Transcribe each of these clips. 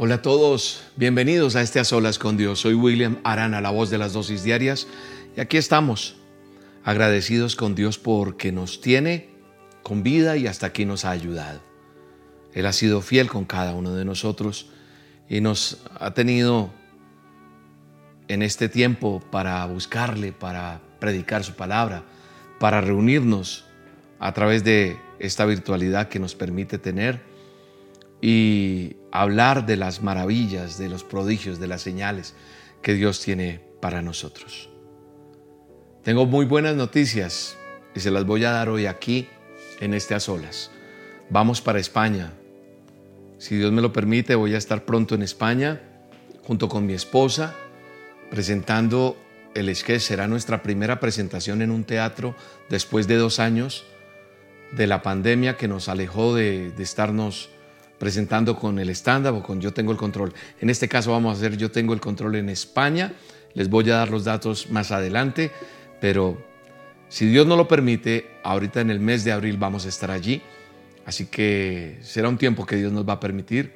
Hola a todos, bienvenidos a este A Solas con Dios. Soy William Arana, la voz de las dosis diarias, y aquí estamos, agradecidos con Dios porque nos tiene con vida y hasta aquí nos ha ayudado. Él ha sido fiel con cada uno de nosotros y nos ha tenido en este tiempo para buscarle, para predicar su palabra, para reunirnos a través de esta virtualidad que nos permite tener y hablar de las maravillas, de los prodigios, de las señales que Dios tiene para nosotros. Tengo muy buenas noticias y se las voy a dar hoy aquí en este a solas. Vamos para España. Si Dios me lo permite, voy a estar pronto en España junto con mi esposa presentando el sketch. Será nuestra primera presentación en un teatro después de dos años de la pandemia que nos alejó de, de estarnos presentando con el estándar o con Yo Tengo el Control. En este caso vamos a hacer Yo Tengo el Control en España. Les voy a dar los datos más adelante, pero si Dios no lo permite, ahorita en el mes de abril vamos a estar allí. Así que será un tiempo que Dios nos va a permitir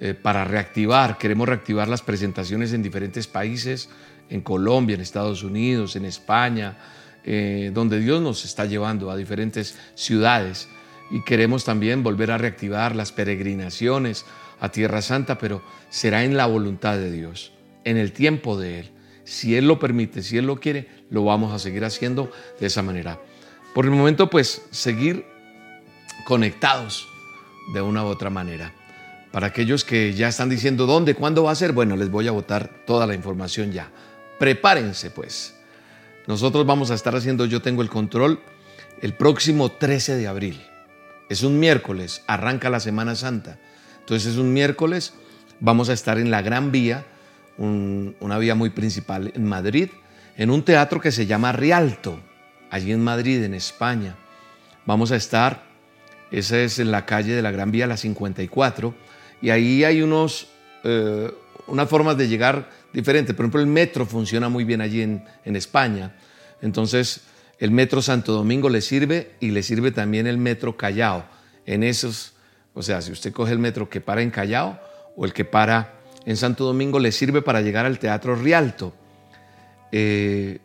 eh, para reactivar. Queremos reactivar las presentaciones en diferentes países, en Colombia, en Estados Unidos, en España, eh, donde Dios nos está llevando a diferentes ciudades y queremos también volver a reactivar las peregrinaciones a Tierra Santa, pero será en la voluntad de Dios, en el tiempo de Él. Si Él lo permite, si Él lo quiere, lo vamos a seguir haciendo de esa manera. Por el momento, pues, seguir conectados de una u otra manera. Para aquellos que ya están diciendo dónde, cuándo va a ser, bueno, les voy a botar toda la información ya. Prepárense, pues. Nosotros vamos a estar haciendo Yo Tengo el Control el próximo 13 de abril. Es un miércoles, arranca la Semana Santa. Entonces es un miércoles, vamos a estar en la Gran Vía, una vía muy principal en Madrid, en un teatro que se llama Rialto, allí en Madrid, en España. Vamos a estar, esa es en la calle de la Gran Vía, la 54, y ahí hay unos, eh, unas formas de llegar diferentes. Por ejemplo, el metro funciona muy bien allí en, en España. Entonces, el metro Santo Domingo le sirve y le sirve también el metro Callao. En esos, o sea, si usted coge el metro que para en Callao o el que para en Santo Domingo, le sirve para llegar al Teatro Rialto. Eh,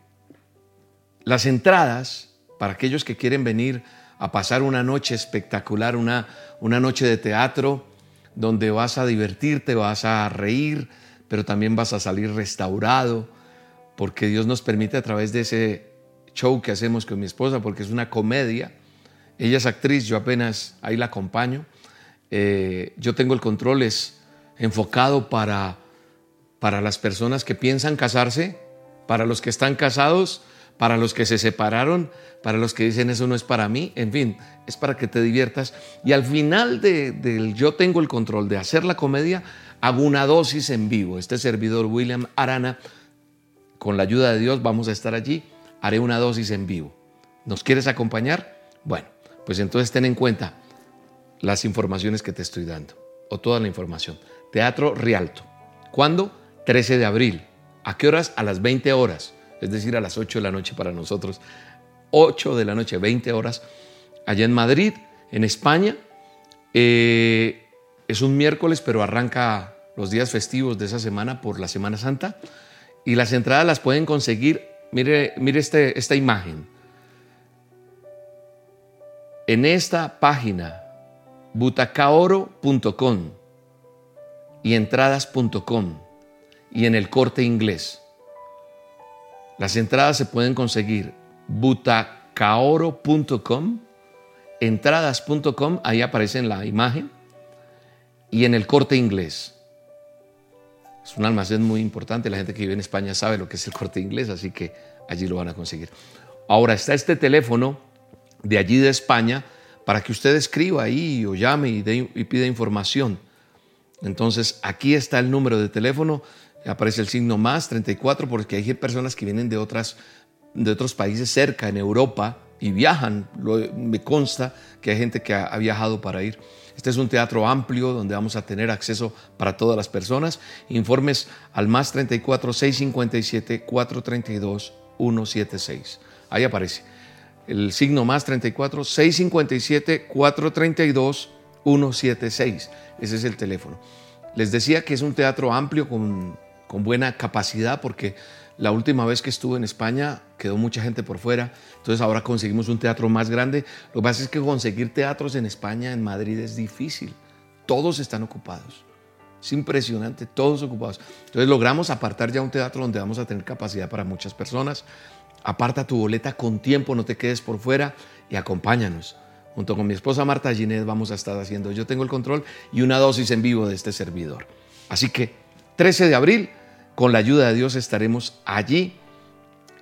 las entradas, para aquellos que quieren venir a pasar una noche espectacular, una, una noche de teatro, donde vas a divertirte, vas a reír, pero también vas a salir restaurado, porque Dios nos permite a través de ese show que hacemos con mi esposa, porque es una comedia. Ella es actriz, yo apenas ahí la acompaño. Eh, yo tengo el control, es enfocado para, para las personas que piensan casarse, para los que están casados, para los que se separaron, para los que dicen eso no es para mí, en fin, es para que te diviertas. Y al final del yo tengo el control de hacer la comedia, hago una dosis en vivo. Este servidor William Arana, con la ayuda de Dios, vamos a estar allí haré una dosis en vivo. ¿Nos quieres acompañar? Bueno, pues entonces ten en cuenta las informaciones que te estoy dando, o toda la información. Teatro Rialto. ¿Cuándo? 13 de abril. ¿A qué horas? A las 20 horas, es decir, a las 8 de la noche para nosotros. 8 de la noche, 20 horas, allá en Madrid, en España. Eh, es un miércoles, pero arranca los días festivos de esa semana por la Semana Santa. Y las entradas las pueden conseguir Mire, mire este, esta imagen. En esta página, butacaoro.com y entradas.com y en el corte inglés. Las entradas se pueden conseguir butacaoro.com, entradas.com, ahí aparece en la imagen, y en el corte inglés. Es un almacén muy importante. La gente que vive en España sabe lo que es el corte inglés, así que allí lo van a conseguir. Ahora está este teléfono de allí de España para que usted escriba ahí o llame y, pida información. Entonces aquí está el número de teléfono, aparece el signo más 34 porque hay personas que vienen de, otras, de otros países cerca, en Europa, y viajan. me consta que hay gente que ha viajado para ir. Este es un teatro amplio donde vamos a tener acceso para todas las personas. Informes al más 34 657 432 176. Ahí aparece. El signo más 34 657 432 176. Ese es el teléfono. Les decía que es un teatro amplio con, con buena capacidad porque la última vez que estuve en España quedó mucha gente por fuera, entonces ahora conseguimos un teatro más grande. Lo que pasa es que conseguir teatros en España, en Madrid, es difícil. Todos están ocupados. Es impresionante, todos ocupados. Entonces logramos apartar ya un teatro donde vamos a tener capacidad para muchas personas. Aparta tu boleta con tiempo, no te quedes por fuera y acompáñanos. Junto con mi esposa Marta Ginés vamos a estar haciendo Yo Tengo el Control y una dosis en vivo de este servidor. Así que 13 de abril, con la ayuda de Dios estaremos allí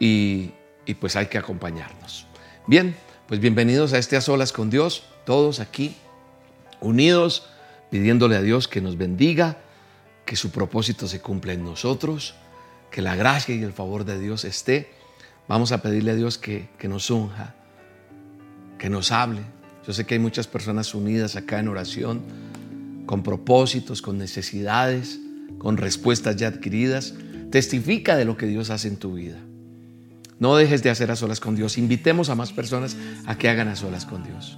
y, pues hay que acompañarnos. Bien, pues bienvenidos a este A Solas con Dios, todos aquí unidos, pidiéndole a Dios que nos bendiga, que su propósito se cumpla en nosotros, que la gracia y el favor de Dios esté. Vamos a pedirle a Dios que, que nos unja, que nos hable. Yo sé que hay muchas personas unidas acá en oración, con propósitos, con necesidades con respuestas ya adquiridas. Testifica de lo que Dios hace en tu vida. No dejes de hacer a solas con Dios. Invitemos a más personas a que hagan a solas con Dios.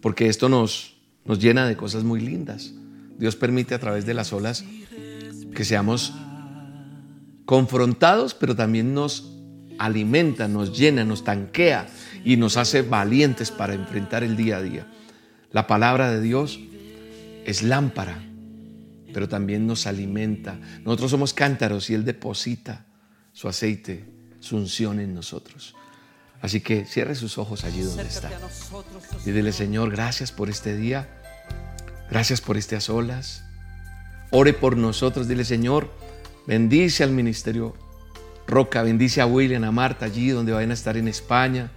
Porque esto nos, nos llena de cosas muy lindas. Dios permite a través de las olas que seamos confrontados, pero también nos alimenta, nos llena, nos tanquea y nos hace valientes para enfrentar el día a día. La palabra de Dios es lámpara pero también nos alimenta. Nosotros somos cántaros y Él deposita su aceite, su unción en nosotros. Así que cierre sus ojos allí donde está. Y dile, Señor, gracias por este día. Gracias por este a solas. Ore por nosotros. Dile, Señor, bendice al ministerio Roca, bendice a William, a Marta allí donde vayan a estar en España.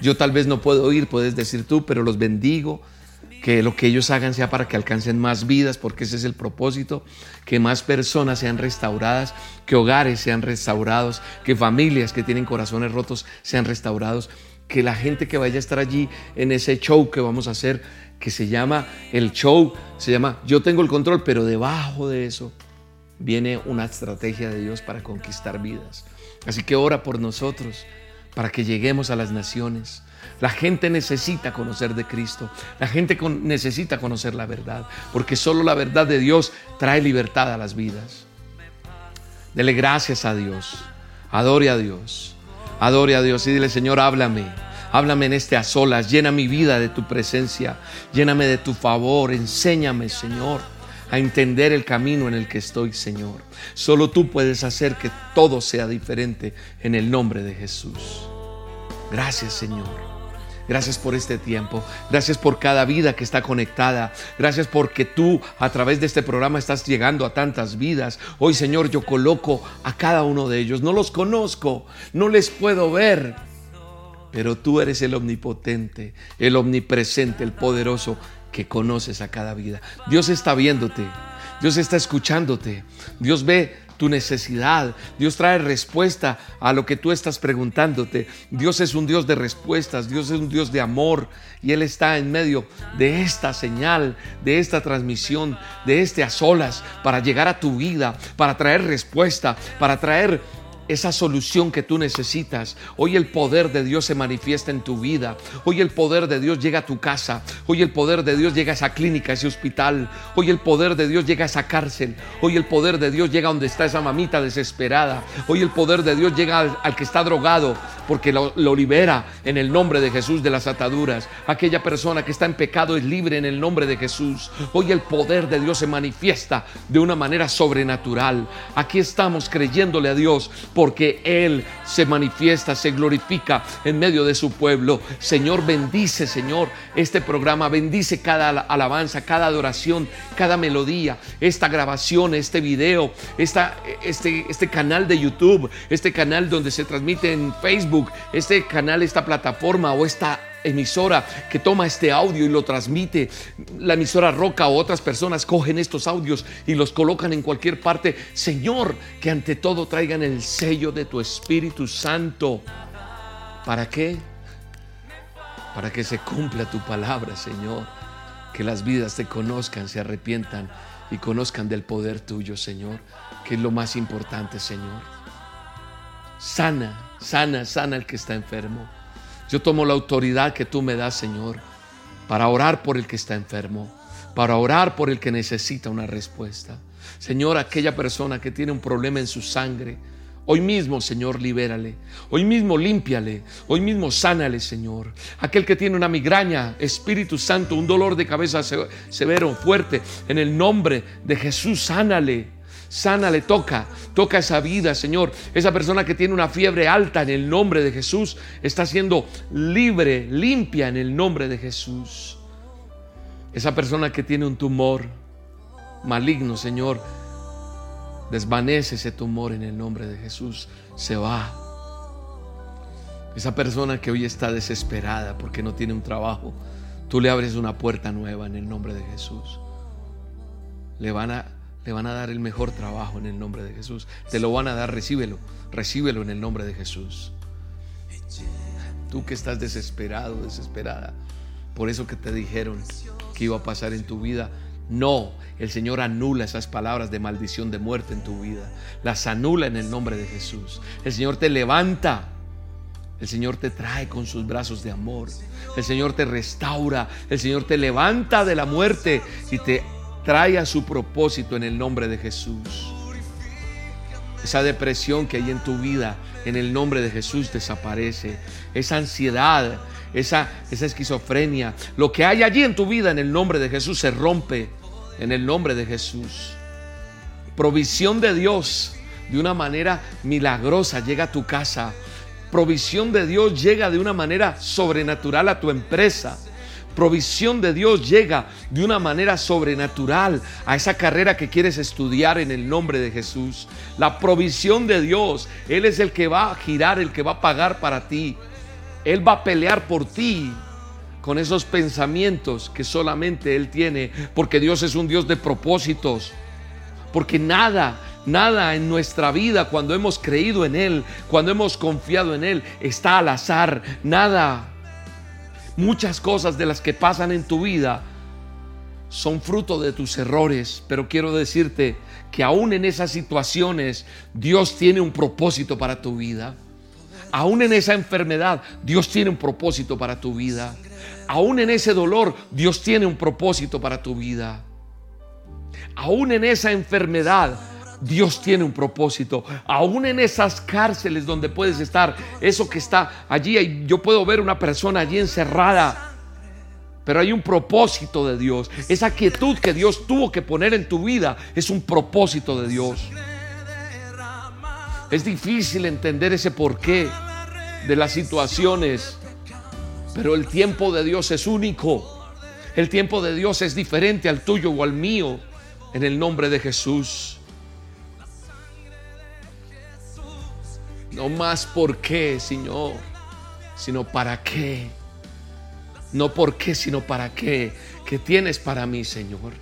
Yo tal vez no puedo ir, puedes decir tú, pero los bendigo que lo que ellos hagan sea para que alcancen más vidas, porque ese es el propósito, que más personas sean restauradas, que hogares sean restaurados, que familias que tienen corazones rotos sean restaurados, que la gente que vaya a estar allí en ese show que vamos a hacer, que se llama el show, se llama Yo tengo el control, pero debajo de eso viene una estrategia de Dios para conquistar vidas. Así que ora por nosotros, para que lleguemos a las naciones la gente necesita conocer de Cristo. La gente necesita conocer la verdad, porque solo la verdad de Dios trae libertad a las vidas. Dele gracias a Dios. Adore a Dios. Adore a Dios y dile, Señor, háblame. Háblame en este a solas. Llena mi vida de tu presencia. Lléname de tu favor. Enséñame, Señor, a entender el camino en el que estoy, Señor. Solo tú puedes hacer que todo sea diferente en el nombre de Jesús. Gracias, Señor. Gracias por este tiempo. Gracias por cada vida que está conectada. Gracias porque tú a través de este programa estás llegando a tantas vidas. Hoy, Señor, yo coloco a cada uno de ellos. No los conozco, no les puedo ver. Pero tú eres el omnipotente, el omnipresente, el poderoso que conoces a cada vida. Dios está viéndote. Dios está escuchándote. Dios ve tu necesidad. Dios trae respuesta a lo que tú estás preguntándote. Dios es un Dios de respuestas, Dios es un Dios de amor y Él está en medio de esta señal, de esta transmisión, de este a solas para llegar a tu vida, para traer respuesta, para traer esa solución que tú necesitas. Hoy el poder de Dios se manifiesta en tu vida. Hoy el poder de Dios llega a tu casa. Hoy el poder de Dios llega a esa clínica, a ese hospital. Hoy el poder de Dios llega a esa cárcel. Hoy el poder de Dios llega donde está esa mamita desesperada. Hoy el poder de Dios llega al, que está drogado porque lo, lo libera en el nombre de Jesús de las ataduras. Aquella persona que está en pecado es libre en el nombre de Jesús. Hoy el poder de Dios se manifiesta de una manera sobrenatural. Aquí estamos creyéndole a Dios porque Él se manifiesta, se glorifica en medio de su pueblo. Señor, bendice, Señor, este programa, bendice cada alabanza, cada adoración, cada melodía, esta grabación, este video, esta, este, este canal de YouTube, este canal donde se transmite en Facebook, este canal, esta plataforma o esta emisora que toma este audio y lo transmite, la emisora Roca o otras personas cogen estos audios y los colocan en cualquier parte. Señor, que ante todo traigan el sello de tu Espíritu Santo. ¿Para qué? Para que se cumpla tu palabra, Señor. Que las vidas te conozcan, se arrepientan y conozcan del poder tuyo, Señor, que es lo más importante, Señor. Sana, sana, sana el que está enfermo. Yo tomo la autoridad que tú me das, Señor, para orar por el que está enfermo. para orar por el que necesita una respuesta. Señor, aquella persona que tiene un problema en su sangre, Hoy mismo, Señor, libérale. Hoy mismo, límpiale. Hoy mismo, sánale, Señor. Aquel que tiene una migraña, Espíritu Santo, un dolor de cabeza severo, fuerte, en el nombre de Jesús, sánale. Sánale, toca, toca esa vida, Señor. Esa persona que tiene una fiebre alta en el nombre de Jesús está siendo libre, limpia en el nombre de Jesús. Esa persona que tiene un tumor maligno, Señor, Desvanece ese tumor en el nombre de Jesús. Se va. Esa persona que hoy está desesperada porque no tiene un trabajo, tú le abres una puerta nueva en el nombre de Jesús. Le van a, le van a dar el mejor trabajo en el nombre de Jesús. Te lo van a dar, recíbelo. Recíbelo en el nombre de Jesús. Tú que estás desesperado, desesperada, por eso que te dijeron que iba a pasar en tu vida, no, el Señor anula esas palabras de maldición, de muerte en tu vida. Las anula en el nombre de Jesús. El Señor te levanta. El Señor te trae con sus brazos de amor. El Señor te restaura. El Señor te levanta de la muerte y te trae a su propósito en el nombre de Jesús. Esa depresión que hay en tu vida, en el nombre de Jesús desaparece. Esa ansiedad, esa, esa esquizofrenia, lo que hay allí en tu vida en el nombre de Jesús se rompe en el nombre de Jesús. Provisión de Dios de una manera milagrosa llega a tu casa. Provisión de Dios llega de una manera sobrenatural a tu empresa. Provisión de Dios llega de una manera sobrenatural a esa carrera que quieres estudiar en el nombre de Jesús. La provisión de Dios, Él es el que va a girar, el que va a pagar para ti. Él va a pelear por ti con esos pensamientos que solamente Él tiene, porque Dios es un Dios de propósitos, porque nada, nada en nuestra vida, cuando hemos creído en Él, cuando hemos confiado en Él, está al azar, nada. Muchas cosas de las que pasan en tu vida son fruto de tus errores, pero quiero decirte que aún en esas situaciones Dios tiene un propósito para tu vida. Aún en esa enfermedad, Dios tiene un propósito para tu vida. Aún en ese dolor, Dios tiene un propósito para tu vida. Aún en esa enfermedad, Dios tiene un propósito. Aún en esas cárceles donde puedes estar, eso que está allí, yo puedo ver una persona allí encerrada. Pero hay un propósito de Dios. Esa quietud que Dios tuvo que poner en tu vida es un propósito de Dios. Es difícil entender ese porqué de las situaciones, pero el tiempo de Dios es único. El tiempo de Dios es diferente al tuyo o al mío, en el nombre de Jesús. No más por qué, Señor, sino para qué. No por qué, sino para qué. ¿Qué tienes para mí, Señor?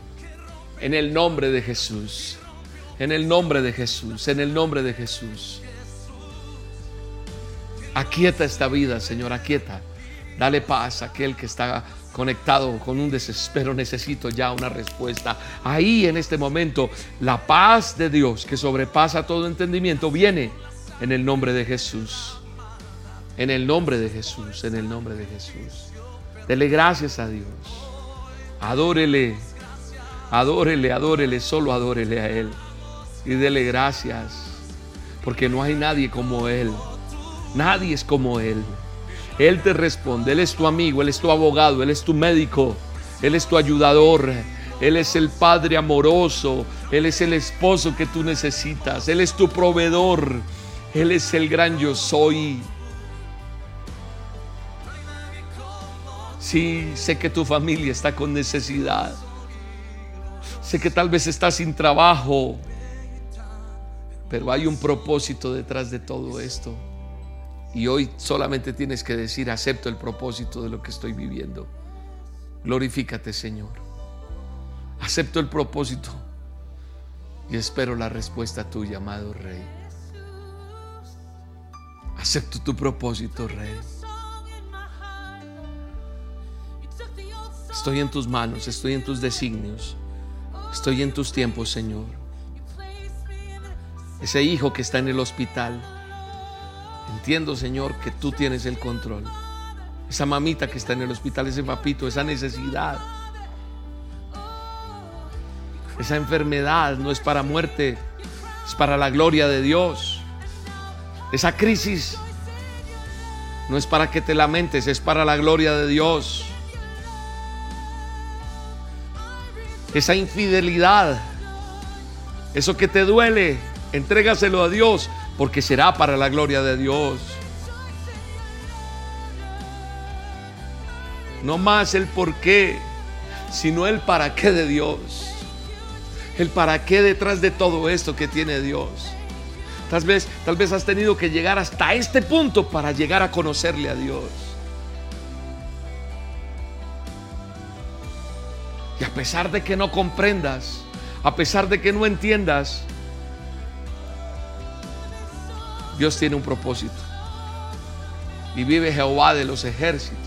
En el nombre de Jesús. En el nombre de Jesús, en el nombre de Jesús. Aquieta esta vida, Señor, aquieta. Dale paz a aquel que está conectado con un desespero. Necesito ya una respuesta. Ahí en este momento, la paz de Dios que sobrepasa todo entendimiento viene en el nombre de Jesús. En el nombre de Jesús, en el nombre de Jesús. Dele gracias a Dios. Adórele, adórele, adórele, solo adórele a Él y dele gracias, porque no hay nadie como Él. Nadie es como Él. Él te responde, Él es tu amigo, Él es tu abogado, Él es tu médico, Él es tu ayudador, Él es el Padre amoroso, Él es el esposo que tú necesitas, Él es tu proveedor, Él es el gran yo soy. Sí, sé que tu familia está con necesidad. Sé que tal vez estás sin trabajo. Pero hay un propósito detrás de todo esto. Y hoy solamente tienes que decir, acepto el propósito de lo que estoy viviendo. Glorifícate, Señor. Acepto el propósito y espero la respuesta tuya, amado Rey. Acepto tu propósito, Rey. Estoy en tus manos, estoy en tus designios, estoy en tus tiempos, Señor ese hijo que está en el hospital. Entiendo, Señor, que tú tienes el control. Esa mamita que está en el hospital, ese papito, esa necesidad. Esa enfermedad no es para muerte, es para la gloria de Dios. Esa crisis no es para que te lamentes, es para la gloria de Dios. Esa infidelidad, eso que te duele, entrégaselo a Dios, porque será para la gloria de Dios. No más el por qué, sino el para qué de Dios. El para qué detrás de todo esto que tiene Dios. Tal vez, tal vez has tenido que llegar hasta este punto para llegar a conocerle a Dios. Y a pesar de que no comprendas, a pesar de que no entiendas, Dios tiene un propósito. Y vive Jehová de los ejércitos,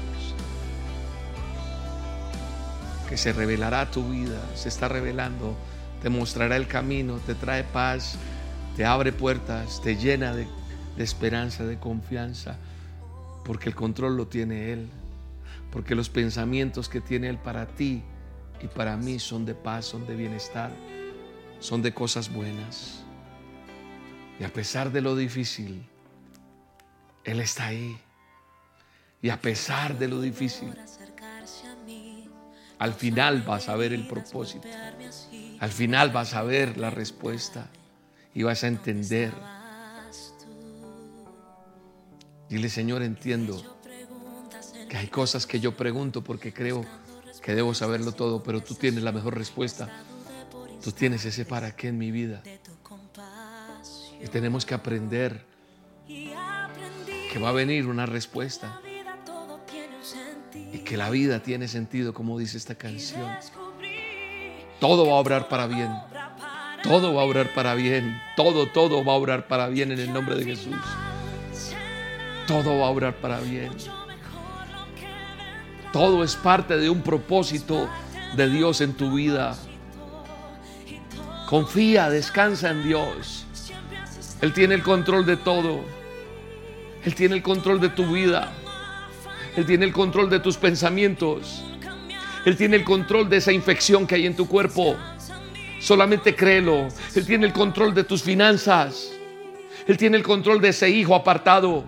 que se revelará tu vida, se está revelando, te mostrará el camino, te trae paz, te abre puertas, te llena de, esperanza, de confianza, porque el control lo tiene Él, porque los pensamientos que tiene Él para ti y para mí son de paz, son de bienestar, son de cosas buenas. Y a pesar de lo difícil, Él está ahí. Y a pesar de lo difícil, al final vas a ver el propósito. Al final vas a ver la respuesta y vas a entender. Dile, Señor, entiendo que hay cosas que yo pregunto porque creo que debo saberlo todo, pero tú tienes la mejor respuesta. Tú tienes ese para qué en mi vida. Y tenemos que aprender que va a venir una respuesta. Y que la vida tiene sentido, como dice esta canción. Todo va a obrar para bien. Todo va a obrar para bien. Todo, todo va a obrar para bien en el nombre de Jesús. Todo va a obrar para bien. Todo es parte de un propósito de Dios en tu vida. Confía, descansa en Dios. Él tiene el control de todo. Él tiene el control de tu vida. Él tiene el control de tus pensamientos. Él tiene el control de esa infección que hay en tu cuerpo. Solamente créelo. Él tiene el control de tus finanzas. Él tiene el control de ese hijo apartado.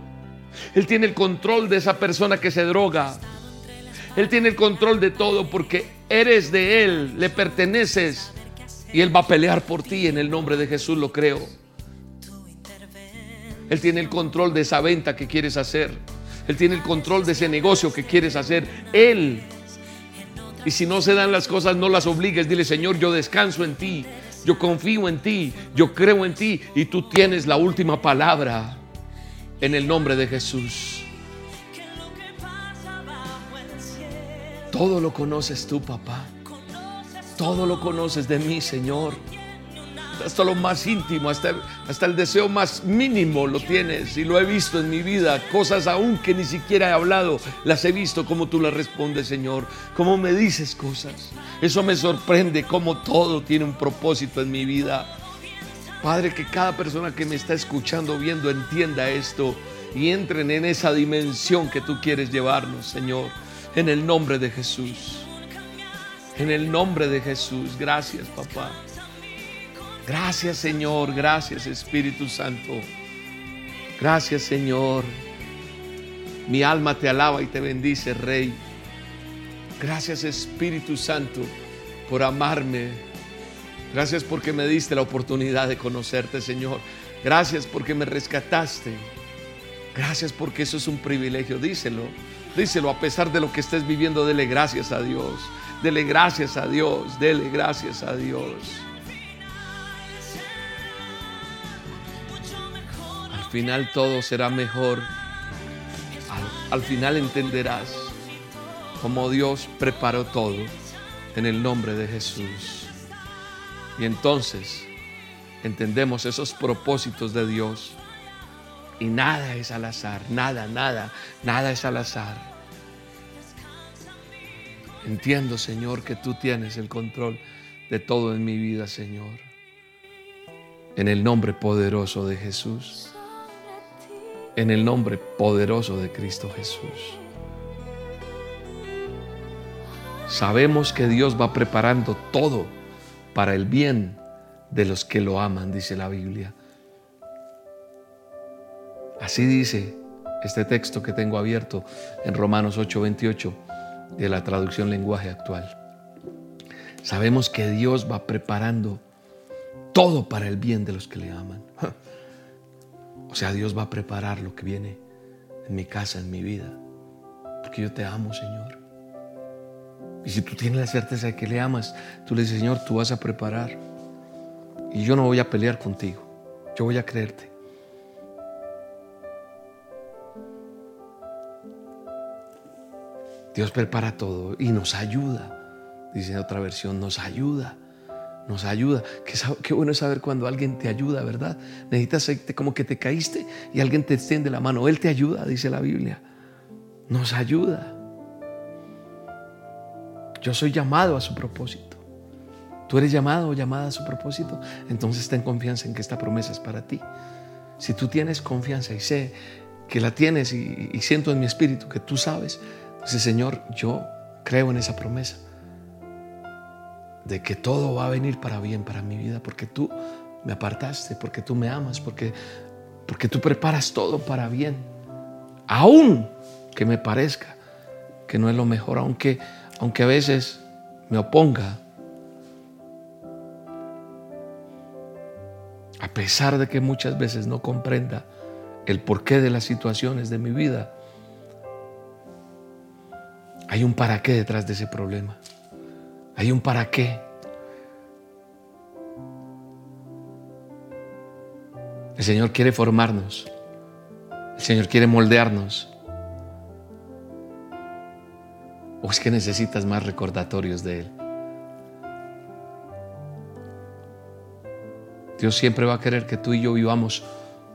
Él tiene el control de esa persona que se droga. Él tiene el control de todo porque eres de Él, le perteneces y Él va a pelear por ti en el nombre de Jesús, lo creo. Él tiene el control de esa venta que quieres hacer. Él tiene el control de ese negocio que quieres hacer. Él. Y si no se dan las cosas, no las obligues. Dile, Señor, yo descanso en ti. Yo confío en ti. Yo creo en ti. Y tú tienes la última palabra. En el nombre de Jesús. Todo lo conoces tú, papá. Todo lo conoces de mí, Señor hasta lo más íntimo, hasta, hasta el deseo más mínimo lo tienes y lo he visto en mi vida. Cosas aún que ni siquiera he hablado, las he visto como tú las respondes, Señor. Como me dices cosas. Eso me sorprende, como todo tiene un propósito en mi vida. Padre, que cada persona que me está escuchando, viendo, entienda esto y entren en esa dimensión que tú quieres llevarnos, Señor. En el nombre de Jesús. En el nombre de Jesús. Gracias, papá. Gracias Señor, gracias Espíritu Santo. Gracias Señor. Mi alma te alaba y te bendice, Rey. Gracias Espíritu Santo por amarme. Gracias porque me diste la oportunidad de conocerte, Señor. Gracias porque me rescataste. Gracias porque eso es un privilegio. Díselo. Díselo a pesar de lo que estés viviendo. Dele gracias a Dios. Dele gracias a Dios. Dele gracias a Dios. Final todo será mejor. Al, final entenderás cómo Dios preparó todo en el nombre de Jesús. Y entonces entendemos esos propósitos de Dios. Y nada es al azar, nada, nada, nada es al azar. Entiendo, Señor, que tú tienes el control de todo en mi vida, Señor. En el nombre poderoso de Jesús en el nombre poderoso de Cristo Jesús. Sabemos que Dios va preparando todo para el bien de los que lo aman, dice la Biblia. Así dice este texto que tengo abierto en Romanos 8:28 de la traducción lenguaje actual. Sabemos que Dios va preparando todo para el bien de los que le aman. O sea, Dios va a preparar lo que viene en mi casa, en mi vida. Porque yo te amo, Señor. Y si tú tienes la certeza de que le amas, tú le dices, Señor, tú vas a preparar. Y yo no voy a pelear contigo. Yo voy a creerte. Dios prepara todo y nos ayuda. Dice otra versión, nos ayuda. Nos ayuda. Qué, bueno es saber cuando alguien te ayuda, ¿verdad? Necesitas como que te caíste y alguien te extiende la mano. Él te ayuda, dice la Biblia. Nos ayuda. Yo soy llamado a su propósito. Tú eres llamado o llamada a su propósito. Entonces ten confianza en que esta promesa es para ti. Si tú tienes confianza y sé que la tienes y, y siento en mi espíritu que tú sabes, Dice, Señor, yo creo en esa promesa de que todo va a venir para bien para mi vida, porque tú me apartaste, porque tú me amas, porque, porque tú preparas todo para bien. Aún que me parezca que no es lo mejor, aunque, aunque a veces me oponga, a pesar de que muchas veces no comprenda el porqué de las situaciones de mi vida, hay un para qué detrás de ese problema. Hay un para qué. El Señor quiere formarnos. El Señor quiere moldearnos. ¿O es que necesitas más recordatorios de Él? Dios siempre va a querer que tú y yo vivamos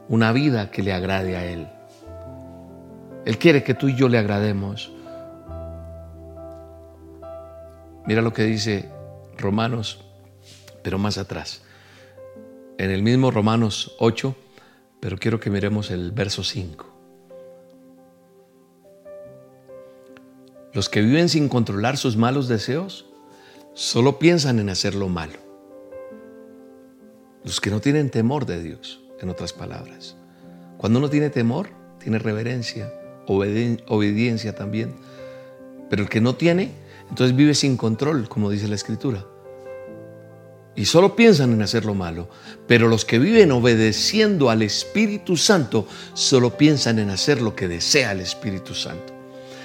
una vida que le agrade a Él. Él quiere que tú y yo le agrademos. Mira lo que dice Romanos, pero más atrás. En el mismo Romanos 8, pero quiero que miremos el verso 5. Los que viven sin controlar sus malos deseos solo piensan en hacer lo malo. Los que no tienen temor de Dios, en otras palabras. Cuando uno tiene temor, tiene reverencia, obediencia también. Pero el que no tiene, entonces vive sin control, como dice la escritura. Y solo piensan en hacer lo malo. Pero los que viven obedeciendo al Espíritu Santo, solo piensan en hacer lo que desea el Espíritu Santo.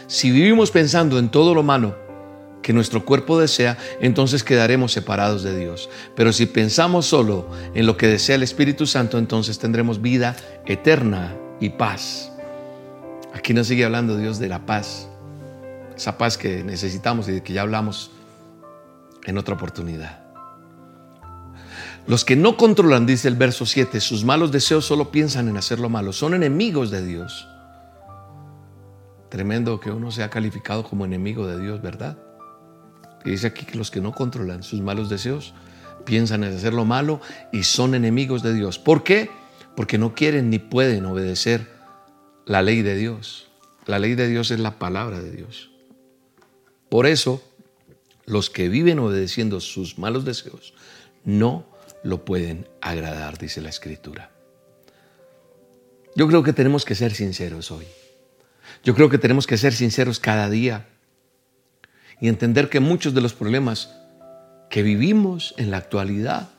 Si vivimos pensando en todo lo malo que nuestro cuerpo desea, entonces quedaremos separados de Dios. Pero si pensamos solo en lo que desea el Espíritu Santo, entonces tendremos vida eterna y paz. Aquí nos sigue hablando Dios de la paz esa paz que necesitamos y de que ya hablamos en otra oportunidad. Los que no controlan, dice el verso 7, sus malos deseos solo piensan en hacer lo malo, son enemigos de Dios. Tremendo que uno sea calificado como enemigo de Dios, ¿verdad? Y dice aquí que los que no controlan sus malos deseos piensan en hacer lo malo y son enemigos de Dios. ¿Por qué? Porque no quieren ni pueden obedecer la ley de Dios. La ley de Dios es la palabra de Dios. Por eso, los que viven obedeciendo sus malos deseos no lo pueden agradar, dice la Escritura. Yo creo que tenemos que ser sinceros hoy. Yo creo que tenemos que ser sinceros cada día y entender que muchos de los problemas que vivimos en la actualidad,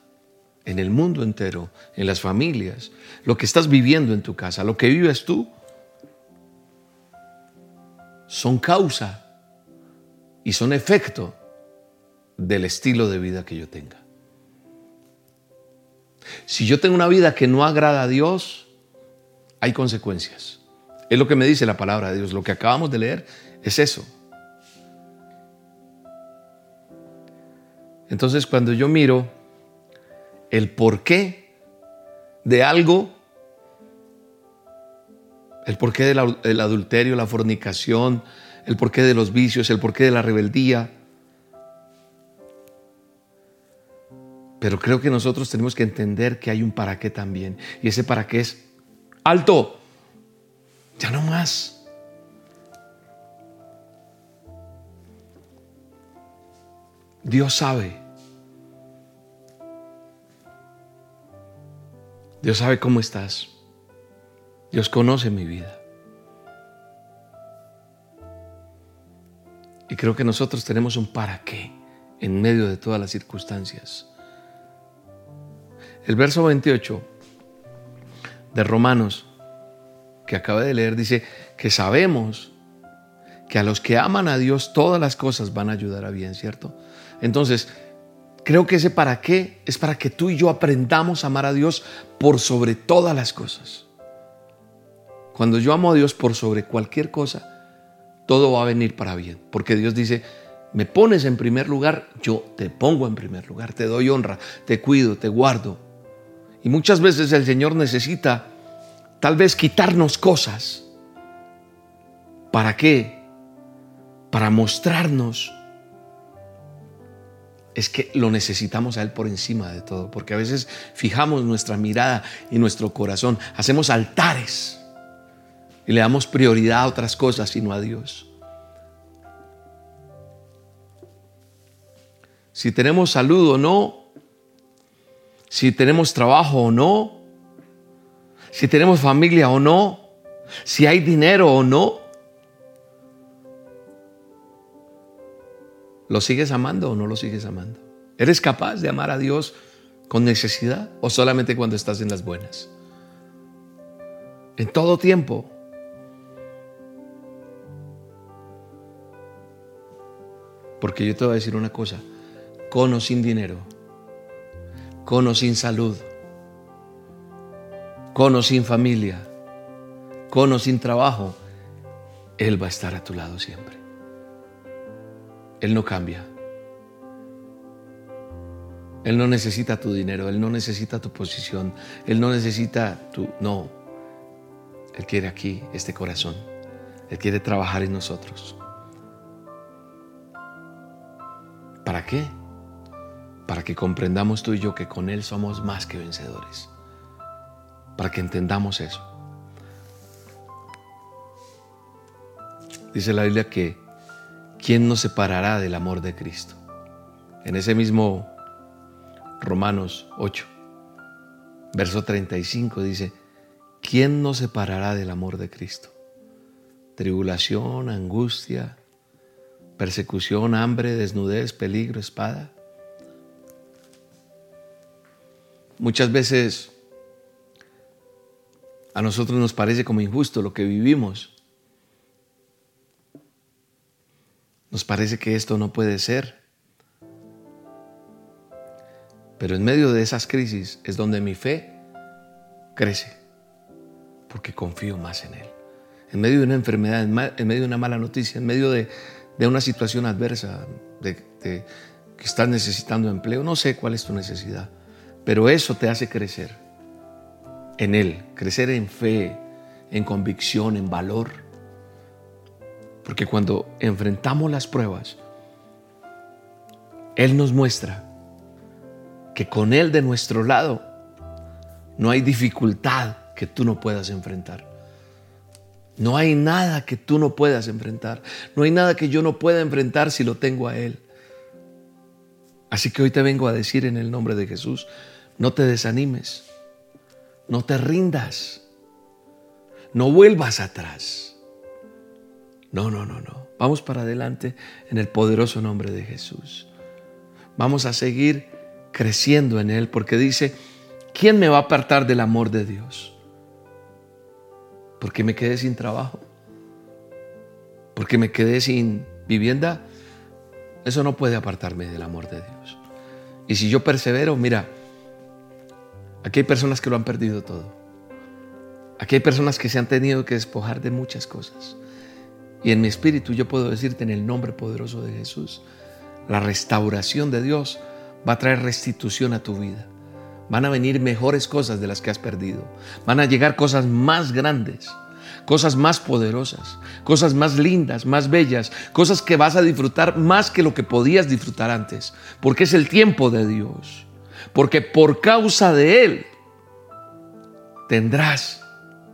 en el mundo entero, en las familias, lo que estás viviendo en tu casa, lo que vives tú, son causa y son efecto del estilo de vida que yo tenga. Si yo tengo una vida que no agrada a Dios, hay consecuencias. Es lo que me dice la palabra de Dios. Lo que acabamos de leer es eso. Entonces cuando yo miro el porqué de algo, el porqué del adulterio, la fornicación, el porqué de los vicios, el porqué de la rebeldía. Pero creo que nosotros tenemos que entender que hay un para qué también. Y ese para qué es alto. Ya no más. Dios sabe. Dios sabe cómo estás. Dios conoce mi vida. Y creo que nosotros tenemos un para qué en medio de todas las circunstancias. El verso 28 de Romanos que acabé de leer dice que sabemos que a los que aman a Dios todas las cosas van a ayudar a bien, ¿cierto? Entonces, creo que ese para qué es para que tú y yo aprendamos a amar a Dios por sobre todas las cosas. Cuando yo amo a Dios por sobre cualquier cosa, todo va a venir para bien. Porque Dios dice, me pones en primer lugar, yo te pongo en primer lugar, te doy honra, te cuido, te guardo. Y muchas veces el Señor necesita tal vez quitarnos cosas. ¿Para qué? Para mostrarnos. Es que lo necesitamos a Él por encima de todo, porque a veces fijamos nuestra mirada y nuestro corazón, hacemos altares y le damos prioridad a otras cosas sino a Dios. Si tenemos salud o no, si tenemos trabajo o no, si tenemos familia o no, si hay dinero o no, ¿lo sigues amando o no lo sigues amando? ¿Eres capaz de amar a Dios con necesidad o solamente cuando estás en las buenas? En todo tiempo. Porque yo te voy a decir una cosa, con o sin dinero, con o sin salud, con o sin familia, con o sin trabajo, Él va a estar a tu lado siempre. Él no cambia. Él no necesita tu dinero, Él no necesita tu posición, Él no necesita tu... No, Él quiere aquí este corazón, Él quiere trabajar en nosotros. ¿Para qué? Para que comprendamos tú y yo que con Él somos más que vencedores. Para que entendamos eso. Dice la Biblia que ¿quién nos separará del amor de Cristo? En ese mismo Romanos 8, verso 35 dice, ¿quién nos separará del amor de Cristo? Tribulación, angustia, persecución, hambre, desnudez, peligro, espada. Muchas veces a nosotros nos parece como injusto lo que vivimos. Nos parece que esto no puede ser. Pero en medio de esas crisis es donde mi fe crece, porque confío más en Él. En medio de una enfermedad, en medio de una mala noticia, en medio de, de una situación adversa, de, que estás necesitando empleo, no sé cuál es tu necesidad, pero eso te hace crecer en Él, crecer en fe, en convicción, en valor. Porque cuando enfrentamos las pruebas, Él nos muestra que con Él de nuestro lado no hay dificultad que tú no puedas enfrentar. No hay nada que tú no puedas enfrentar. No hay nada que yo no pueda enfrentar si lo tengo a Él. Así que hoy te vengo a decir en el nombre de Jesús, no te desanimes, no te rindas, no vuelvas atrás. No, no, no, no. Vamos para adelante en el poderoso nombre de Jesús. Vamos a seguir creciendo en Él porque dice, ¿quién me va a apartar del amor de Dios? Porque me quedé sin trabajo, porque me quedé sin vivienda, eso no puede apartarme del amor de Dios. Y si yo persevero, mira, aquí hay personas que lo han perdido todo. Aquí hay personas que se han tenido que despojar de muchas cosas. Y en mi espíritu yo puedo decirte en el nombre poderoso de Jesús, la restauración de Dios va a traer restitución a tu vida. Van a venir mejores cosas de las que has perdido. Van a llegar cosas más grandes, cosas más poderosas, cosas más lindas, más bellas, cosas que vas a disfrutar más que lo que podías disfrutar antes, porque es el tiempo de Dios. Porque por causa de Él tendrás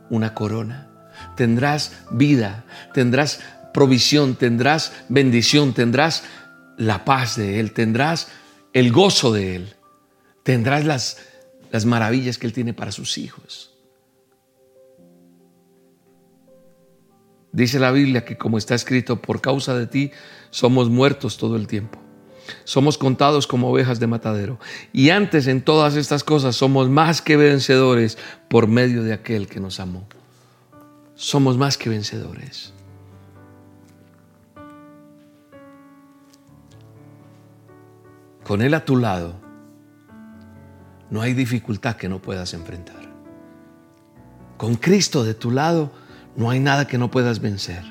una corona, tendrás vida, tendrás provisión, tendrás bendición, tendrás la paz de Él, tendrás el gozo de Él tendrás las las maravillas que Él tiene para sus hijos. Dice la Biblia que como está escrito, por causa de ti somos muertos todo el tiempo. Somos contados como ovejas de matadero. Y antes en todas estas cosas somos más que vencedores por medio de aquel que nos amó. Somos más que vencedores. Con Él a tu lado, no hay dificultad que no puedas enfrentar. Con Cristo de tu lado, no hay nada que no puedas vencer.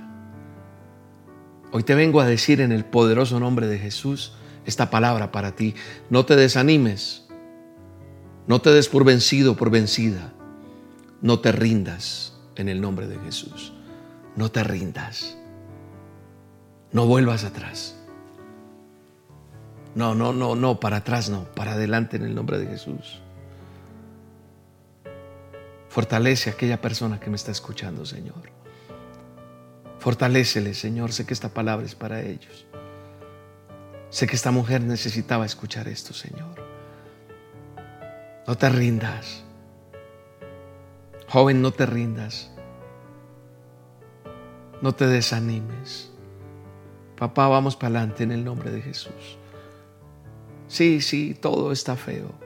Hoy te vengo a decir en el poderoso nombre de Jesús esta palabra para ti. No te desanimes. No te des por vencido, por vencida. No te rindas en el nombre de Jesús. No te rindas. No vuelvas atrás. No, no, no, no, para atrás no, para adelante en el nombre de Jesús. Fortalece a aquella persona que me está escuchando, Señor. Fortalécele, Señor. Sé que esta palabra es para ellos. Sé que esta mujer necesitaba escuchar esto, Señor. No te rindas. Joven, no te rindas. No te desanimes. Papá, vamos para adelante en el nombre de Jesús. Sí, sí, todo está feo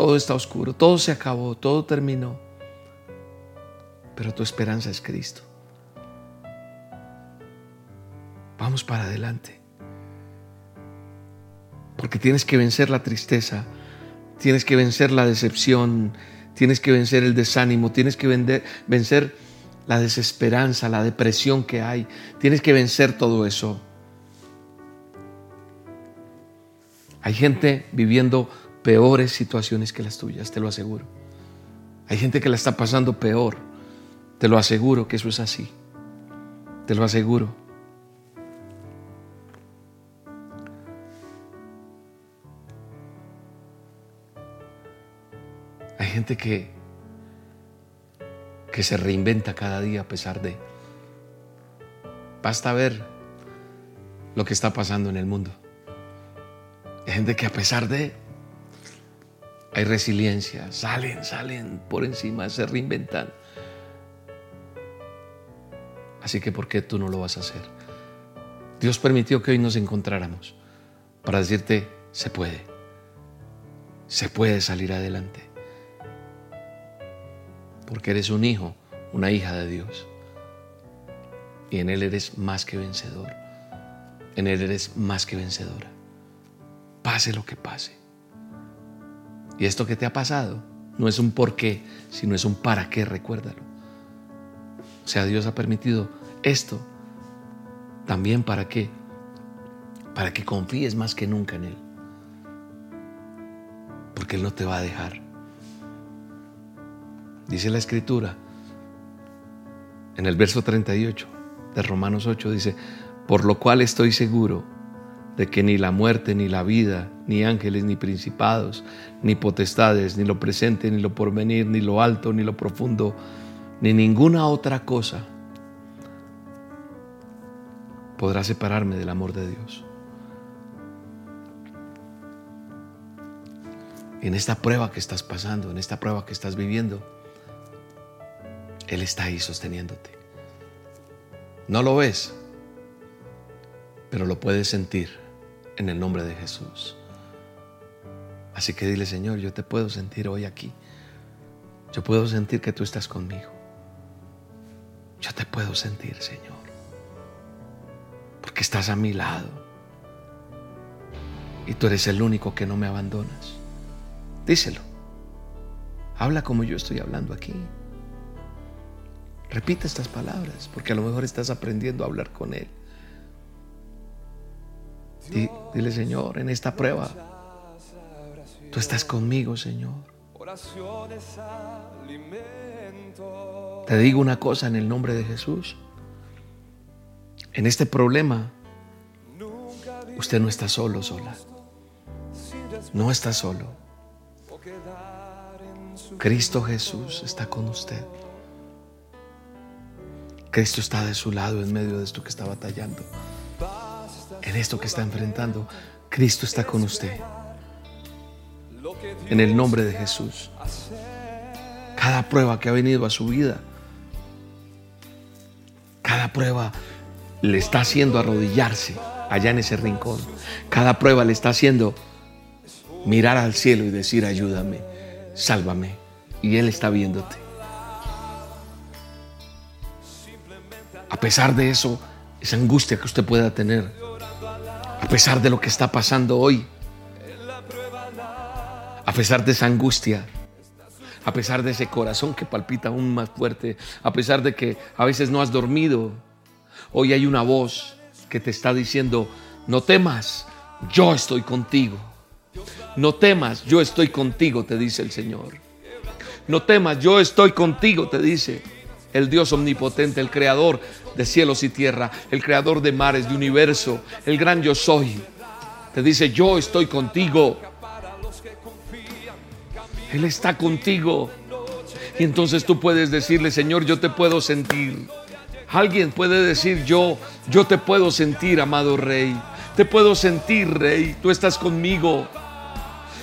todo está oscuro, todo se acabó, todo terminó. Pero tu esperanza es Cristo. Vamos para adelante. Porque tienes que vencer la tristeza, tienes que vencer la decepción, tienes que vencer el desánimo, tienes que vencer la desesperanza, la depresión que hay, tienes que vencer todo eso. Hay gente viviendo peores situaciones que las tuyas, te lo aseguro. Hay gente que la está pasando peor, te lo aseguro que eso es así, te lo aseguro. Hay gente que, que se reinventa cada día a pesar de... Basta ver lo que está pasando en el mundo. Gente que a pesar de hay resiliencia, salen, salen por encima, se reinventan. Así que ¿por qué tú no lo vas a hacer? Dios permitió que hoy nos encontráramos para decirte, se puede, se puede salir adelante. Porque eres un hijo, una hija de Dios. Y en Él eres más que vencedor. En Él eres más que vencedora. Pase lo que pase. Y esto que te ha pasado no es un por qué, sino es un para qué, recuérdalo. O sea, Dios ha permitido esto también para qué? Para que confíes más que nunca en Él. Porque Él no te va a dejar. Dice la escritura en el verso 38 de Romanos 8, dice, por lo cual estoy seguro de que ni la muerte, ni la vida, ni ángeles, ni principados, ni potestades, ni lo presente, ni lo porvenir, ni lo alto, ni lo profundo, ni ninguna otra cosa podrá separarme del amor de Dios. En esta prueba que estás pasando, en esta prueba que estás viviendo, Él está ahí sosteniéndote. No lo ves, pero lo puedes sentir en el nombre de Jesús. Así que dile, Señor, yo te puedo sentir hoy aquí. Yo puedo sentir que tú estás conmigo. Yo te puedo sentir, Señor. Porque estás a mi lado. Y tú eres el único que no me abandonas. Díselo. Habla como yo estoy hablando aquí. Repite estas palabras, porque a lo mejor estás aprendiendo a hablar con Él dile, Señor, en esta prueba, tú estás conmigo, Señor. Te digo una cosa en el nombre de Jesús. En este problema, usted no está solo, sola. No está solo. Cristo Jesús está con usted. Cristo está de su lado en medio de esto que está batallando en esto que está enfrentando, Cristo está con usted. en el nombre de Jesús. Cada prueba que ha venido a su vida, cada prueba le está haciendo arrodillarse allá en ese rincón. Cada prueba le está haciendo mirar al cielo y decir, ayúdame, sálvame. Y Él está viéndote. A pesar de eso, esa angustia que usted pueda tener, pesar de lo que está pasando hoy, a pesar de esa angustia, a pesar de ese corazón que palpita aún más fuerte, a pesar de que a veces no has dormido, hoy hay una voz que te está diciendo, no temas, yo estoy contigo. No temas, yo estoy contigo, te dice el Señor. No temas, yo estoy contigo, te dice el Dios omnipotente, el creador de cielos y tierra, el creador de mares, de universo, el gran yo soy. Te dice, yo estoy contigo. Él está contigo. Y entonces tú puedes decirle, Señor, yo te puedo sentir. Alguien puede decir, yo, yo te puedo sentir, amado Rey. Te puedo sentir, Rey. Tú estás conmigo.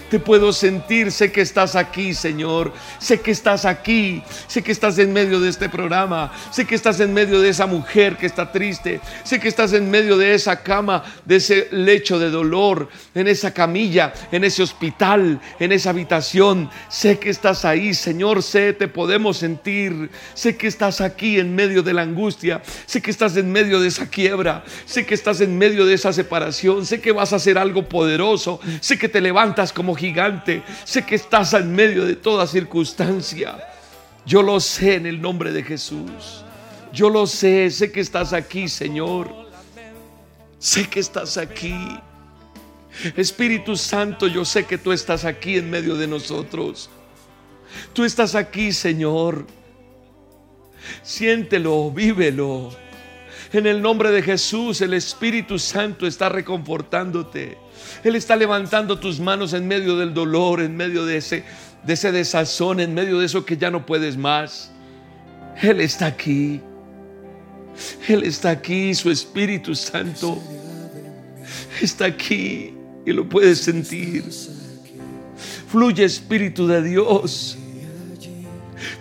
Te puedo sentir, sé que estás aquí, Señor. Sé que estás aquí. Sé que estás en medio de este programa. Sé que estás en medio de esa mujer que está triste. Sé que estás en medio de esa cama, de ese lecho de dolor, en esa camilla, en ese hospital, en esa habitación. Sé que estás ahí, Señor. Sé, te podemos sentir. Sé que estás aquí en medio de la angustia. Sé que estás en medio de esa quiebra. Sé que estás en medio de esa separación. Sé que vas a hacer algo poderoso. Sé que te levantas como gigante. Sé que estás en medio de toda circunstancia. Yo lo sé en el nombre de Jesús. Yo lo sé, sé que estás aquí, Señor. Sé que estás aquí. Espíritu Santo, yo sé que tú estás aquí en medio de nosotros. Tú estás aquí, Señor. Siéntelo, vívelo. En el nombre de Jesús, el Espíritu Santo está reconfortándote. Él está levantando tus manos en medio del dolor, en medio de ese, de ese desazón, en medio de eso que ya no puedes más. Él está aquí. Él está aquí, su Espíritu Santo está aquí y lo puedes sentir. Fluye Espíritu de Dios.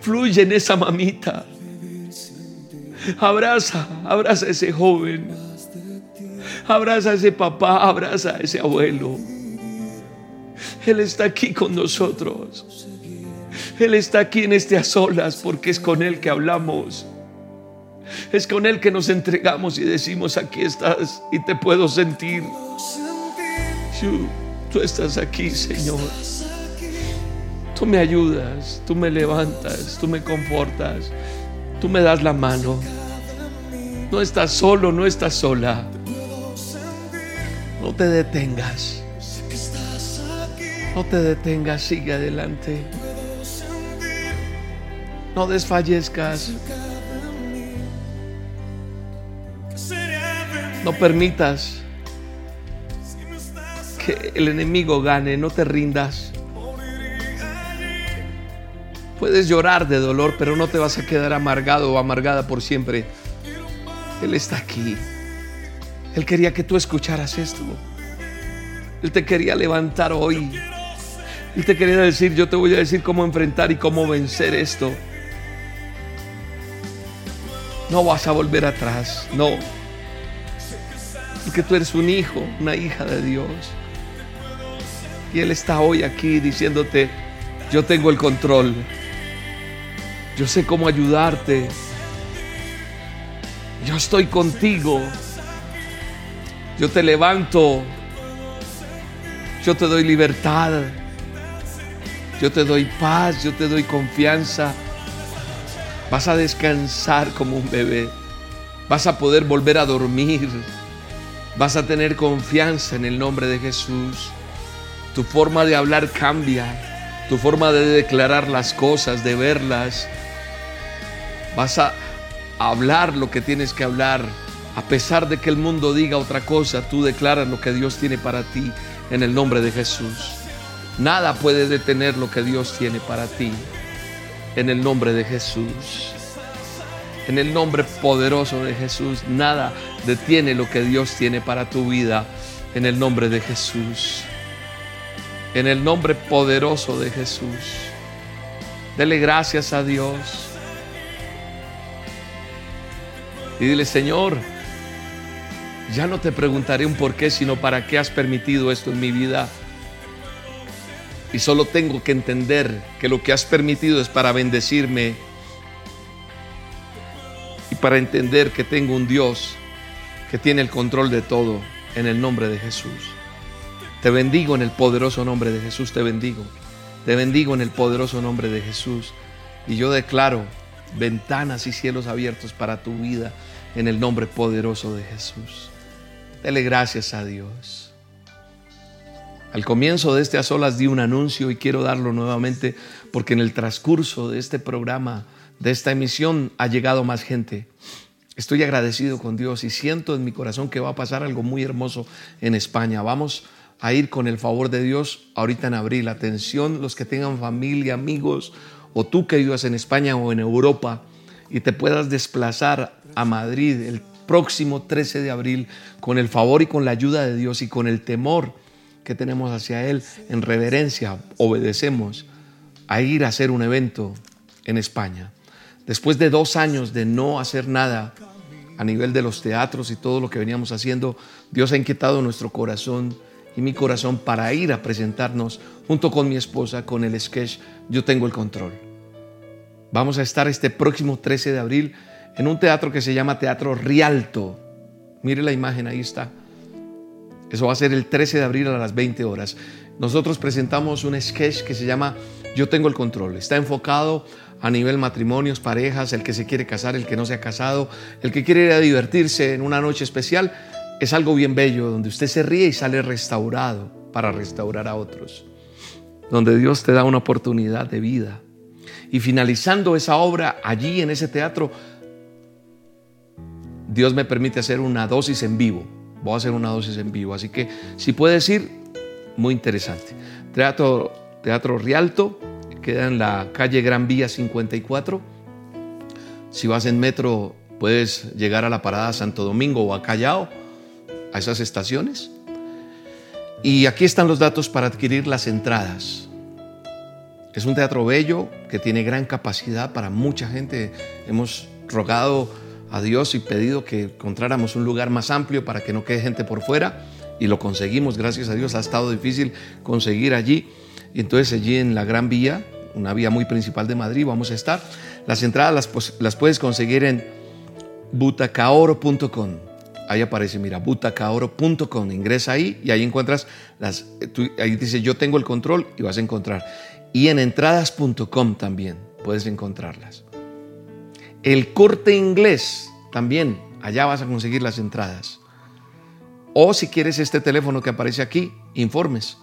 Fluye en esa mamita. Abraza, abraza a ese joven. Abraza a ese papá, abraza a ese abuelo. Él está aquí con nosotros. Él está aquí en este a solas porque es con Él que hablamos. Es con Él que nos entregamos y decimos, aquí estás y te puedo sentir. Tú, tú estás aquí, Señor. Tú me ayudas, tú me levantas, tú me confortas, tú me das la mano. No estás solo, no estás sola. No te detengas. No te detengas, sigue adelante. No desfallezcas. No permitas que el enemigo gane, no te rindas. Puedes llorar de dolor, pero no te vas a quedar amargado o amargada por siempre. Él está aquí. Él quería que tú escucharas esto. Él te quería levantar hoy. Él te quería decir, yo te voy a decir cómo enfrentar y cómo vencer esto. No vas a volver atrás, no. Porque tú eres un hijo, una hija de Dios. Y Él está hoy aquí diciéndote, yo tengo el control. Yo sé cómo ayudarte. Yo estoy contigo. Yo te levanto. Yo te doy libertad. Yo te doy paz. Yo te doy confianza. Vas a descansar como un bebé. Vas a poder volver a dormir. Vas a tener confianza en el nombre de Jesús. Tu forma de hablar cambia. Tu forma de declarar las cosas, de verlas. Vas a hablar lo que tienes que hablar a pesar de que el mundo diga otra cosa, tú declaras lo que Dios tiene para ti en el nombre de Jesús. Nada puede detener lo que Dios tiene para ti en el nombre de Jesús. En el nombre poderoso de Jesús, nada detiene lo que Dios tiene para tu vida en el nombre de Jesús. En el nombre poderoso de Jesús. Dele gracias a Dios. Y dile, Señor, ya no te preguntaré un por qué, sino para qué has permitido esto en mi vida. Y solo tengo que entender que lo que has permitido es para bendecirme y para entender que tengo un Dios que tiene el control de todo en el nombre de Jesús. Te bendigo en el poderoso nombre de Jesús, te bendigo. Te bendigo en el poderoso nombre de Jesús. Y yo declaro ventanas y cielos abiertos para tu vida en el nombre poderoso de Jesús. Dele gracias a Dios. Al comienzo de este a solas di un anuncio y quiero darlo nuevamente porque en el transcurso de este programa, de esta emisión, ha llegado más gente. Estoy agradecido con Dios y siento en mi corazón que va a pasar algo muy hermoso en España. Vamos a ir con el favor de Dios ahorita en abril. Atención, los que tengan familia, amigos, o tú que vivas en España o en Europa y te puedas desplazar a Madrid el próximo 13 de abril con el favor y con la ayuda de Dios y con el temor que tenemos hacia Él, en reverencia, obedecemos a ir a hacer un evento en España. Después de dos años de no hacer nada a nivel de los teatros y todo lo que veníamos haciendo, Dios ha inquietado nuestro corazón y mi corazón para ir a presentarnos junto con mi esposa con el sketch Yo tengo el control. Vamos a estar este próximo 13 de abril en un teatro que se llama Teatro Rialto. Mire la imagen, ahí está. Eso va a ser el 13 de abril a las 20 horas. Nosotros presentamos un sketch que se llama Yo tengo el control. Está enfocado a nivel matrimonios, parejas, el que se quiere casar, el que no se ha casado, el que quiere ir a divertirse en una noche especial, es algo bien bello, donde usted se ríe y sale restaurado para restaurar a otros, donde Dios te da una oportunidad de vida. Y finalizando esa obra allí en ese teatro, Dios me permite hacer una dosis en vivo. Voy a hacer una dosis en vivo, así que si puedes ir, muy interesante. Teatro, teatro Rialto, queda en la calle Gran Vía 54. Si vas en metro, puedes llegar a la parada Santo Domingo o a Callao, a esas estaciones. Y aquí están los datos para adquirir las entradas. Es un teatro bello que tiene gran capacidad para mucha gente. Hemos rogado a Dios y pedido que encontráramos un lugar más amplio para que no quede gente por fuera y lo conseguimos, gracias a Dios. Ha estado difícil conseguir allí. Y entonces allí en la Gran Vía, una vía muy principal de Madrid, vamos a estar. Las entradas las, las puedes conseguir en butacaoro.com. Ahí aparece, mira, butacaoro.com. Ingresa ahí y ahí encuentras las. ahí dice yo tengo el control y vas a encontrar. Y en entradas.com también puedes encontrarlas. El corte inglés también, allá vas a conseguir las entradas. O si quieres este teléfono que aparece aquí, informes.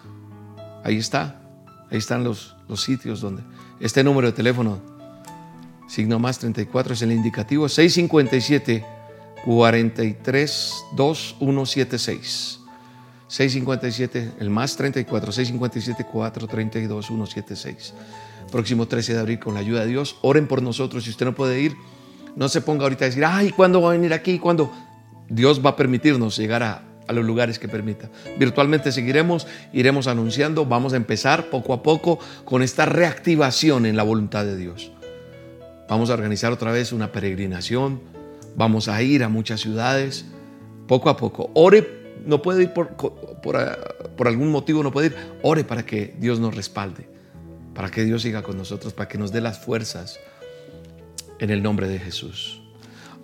Ahí está. Ahí están los, los sitios donde. Este número de teléfono, signo más 34, es el indicativo 657 43 2176. 657, el más 34, 657 432 176. Próximo 13 de abril, con la ayuda de Dios, oren por nosotros. Si usted no puede ir, no se ponga ahorita a decir, ay, ¿cuándo va a venir aquí? ¿Cuándo? Dios va a permitirnos llegar a, los lugares que permita. Virtualmente seguiremos, iremos anunciando, vamos a empezar poco a poco con esta reactivación en la voluntad de Dios. Vamos a organizar otra vez una peregrinación, vamos a ir a muchas ciudades, poco a poco. Ore, no puede ir por, por, algún motivo, no puede ir, ore para que Dios nos respalde, para que Dios siga con nosotros, para que nos dé las fuerzas en el nombre de Jesús.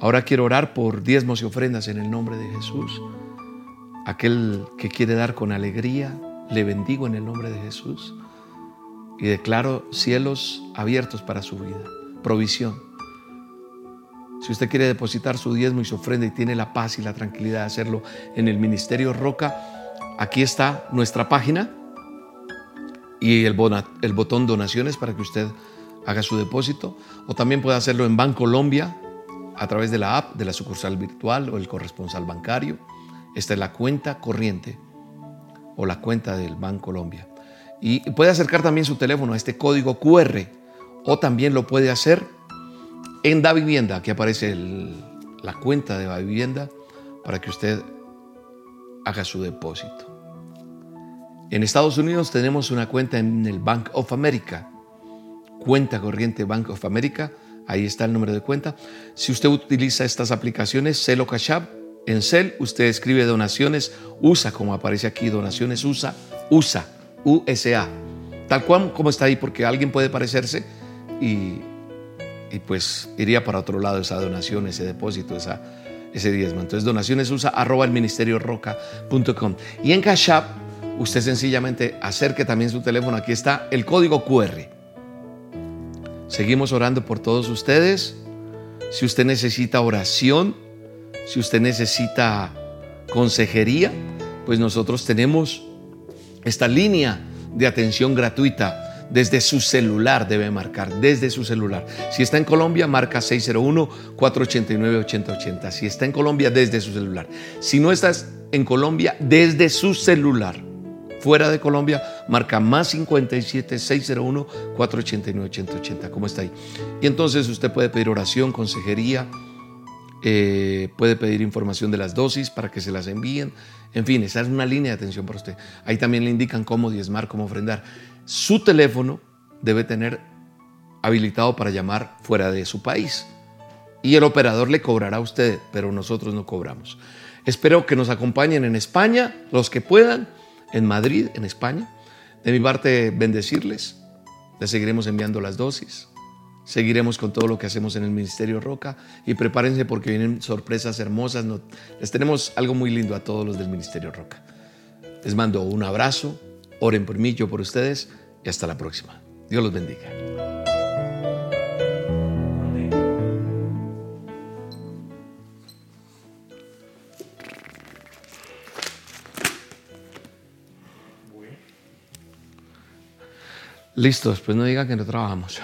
Ahora quiero orar por diezmos y ofrendas en el nombre de Jesús. Aquel que quiere dar con alegría, le bendigo en el nombre de Jesús y declaro cielos abiertos para su vida, provisión. Si usted quiere depositar su diezmo y su ofrenda y tiene la paz y la tranquilidad de hacerlo en el Ministerio Roca, aquí está nuestra página y el, el botón donaciones para que usted haga su depósito. O también puede hacerlo en Bancolombia a través de la app de la sucursal virtual o el corresponsal bancario. Esta es la cuenta corriente o la cuenta del Banco Colombia. Y puede acercar también su teléfono a este código QR o también lo puede hacer en Da Vivienda. Aquí aparece la cuenta de Da Vivienda para que usted haga su depósito. En Estados Unidos tenemos una cuenta en el Bank of America. Cuenta corriente Bank of America. Ahí está el número de cuenta. Si usted utiliza estas aplicaciones, Celo Cash App, en Cel usted escribe donaciones, USA, como aparece aquí, donaciones USA, USA, USA. Tal cual como está ahí, porque alguien puede parecerse y, pues iría para otro lado esa donación, ese depósito, esa, ese diezmo. Entonces, donaciones USA, arroba el ministerio roca.com. Y en Cash App, usted sencillamente acerque también su teléfono. Aquí está el código QR. Seguimos orando por todos ustedes. Si usted necesita oración, si usted necesita consejería, pues nosotros tenemos esta línea de atención gratuita. Desde su celular debe marcar, desde su celular. Si está en Colombia, marca 601-489-8080. Si está en Colombia, desde su celular. Si no estás en Colombia, desde su celular. Fuera de Colombia, marca más 57 601 489 8080. ¿Cómo está ahí? Y entonces usted puede pedir oración, consejería, eh, puede pedir información de las dosis para que se las envíen. En fin, esa es una línea de atención para usted. Ahí también le indican cómo diezmar, cómo ofrendar. Su teléfono debe tener habilitado para llamar fuera de su país. Y el operador le cobrará a usted, pero nosotros no cobramos. Espero que nos acompañen en España, los que puedan, en Madrid, en España. De mi parte, bendecirles. Les seguiremos enviando las dosis. Seguiremos con todo lo que hacemos en el Ministerio Roca y prepárense porque vienen sorpresas hermosas. Les tenemos algo muy lindo a todos los del Ministerio Roca. Les mando un abrazo, oren por mí, yo por ustedes y hasta la próxima. Dios los bendiga. Listo, después no digan que no trabajamos.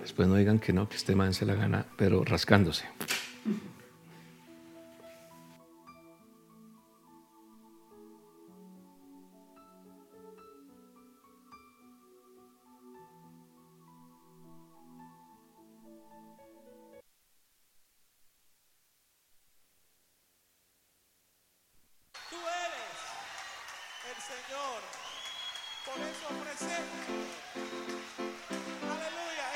Después no digan que no, que este man se la gana, pero rascándose.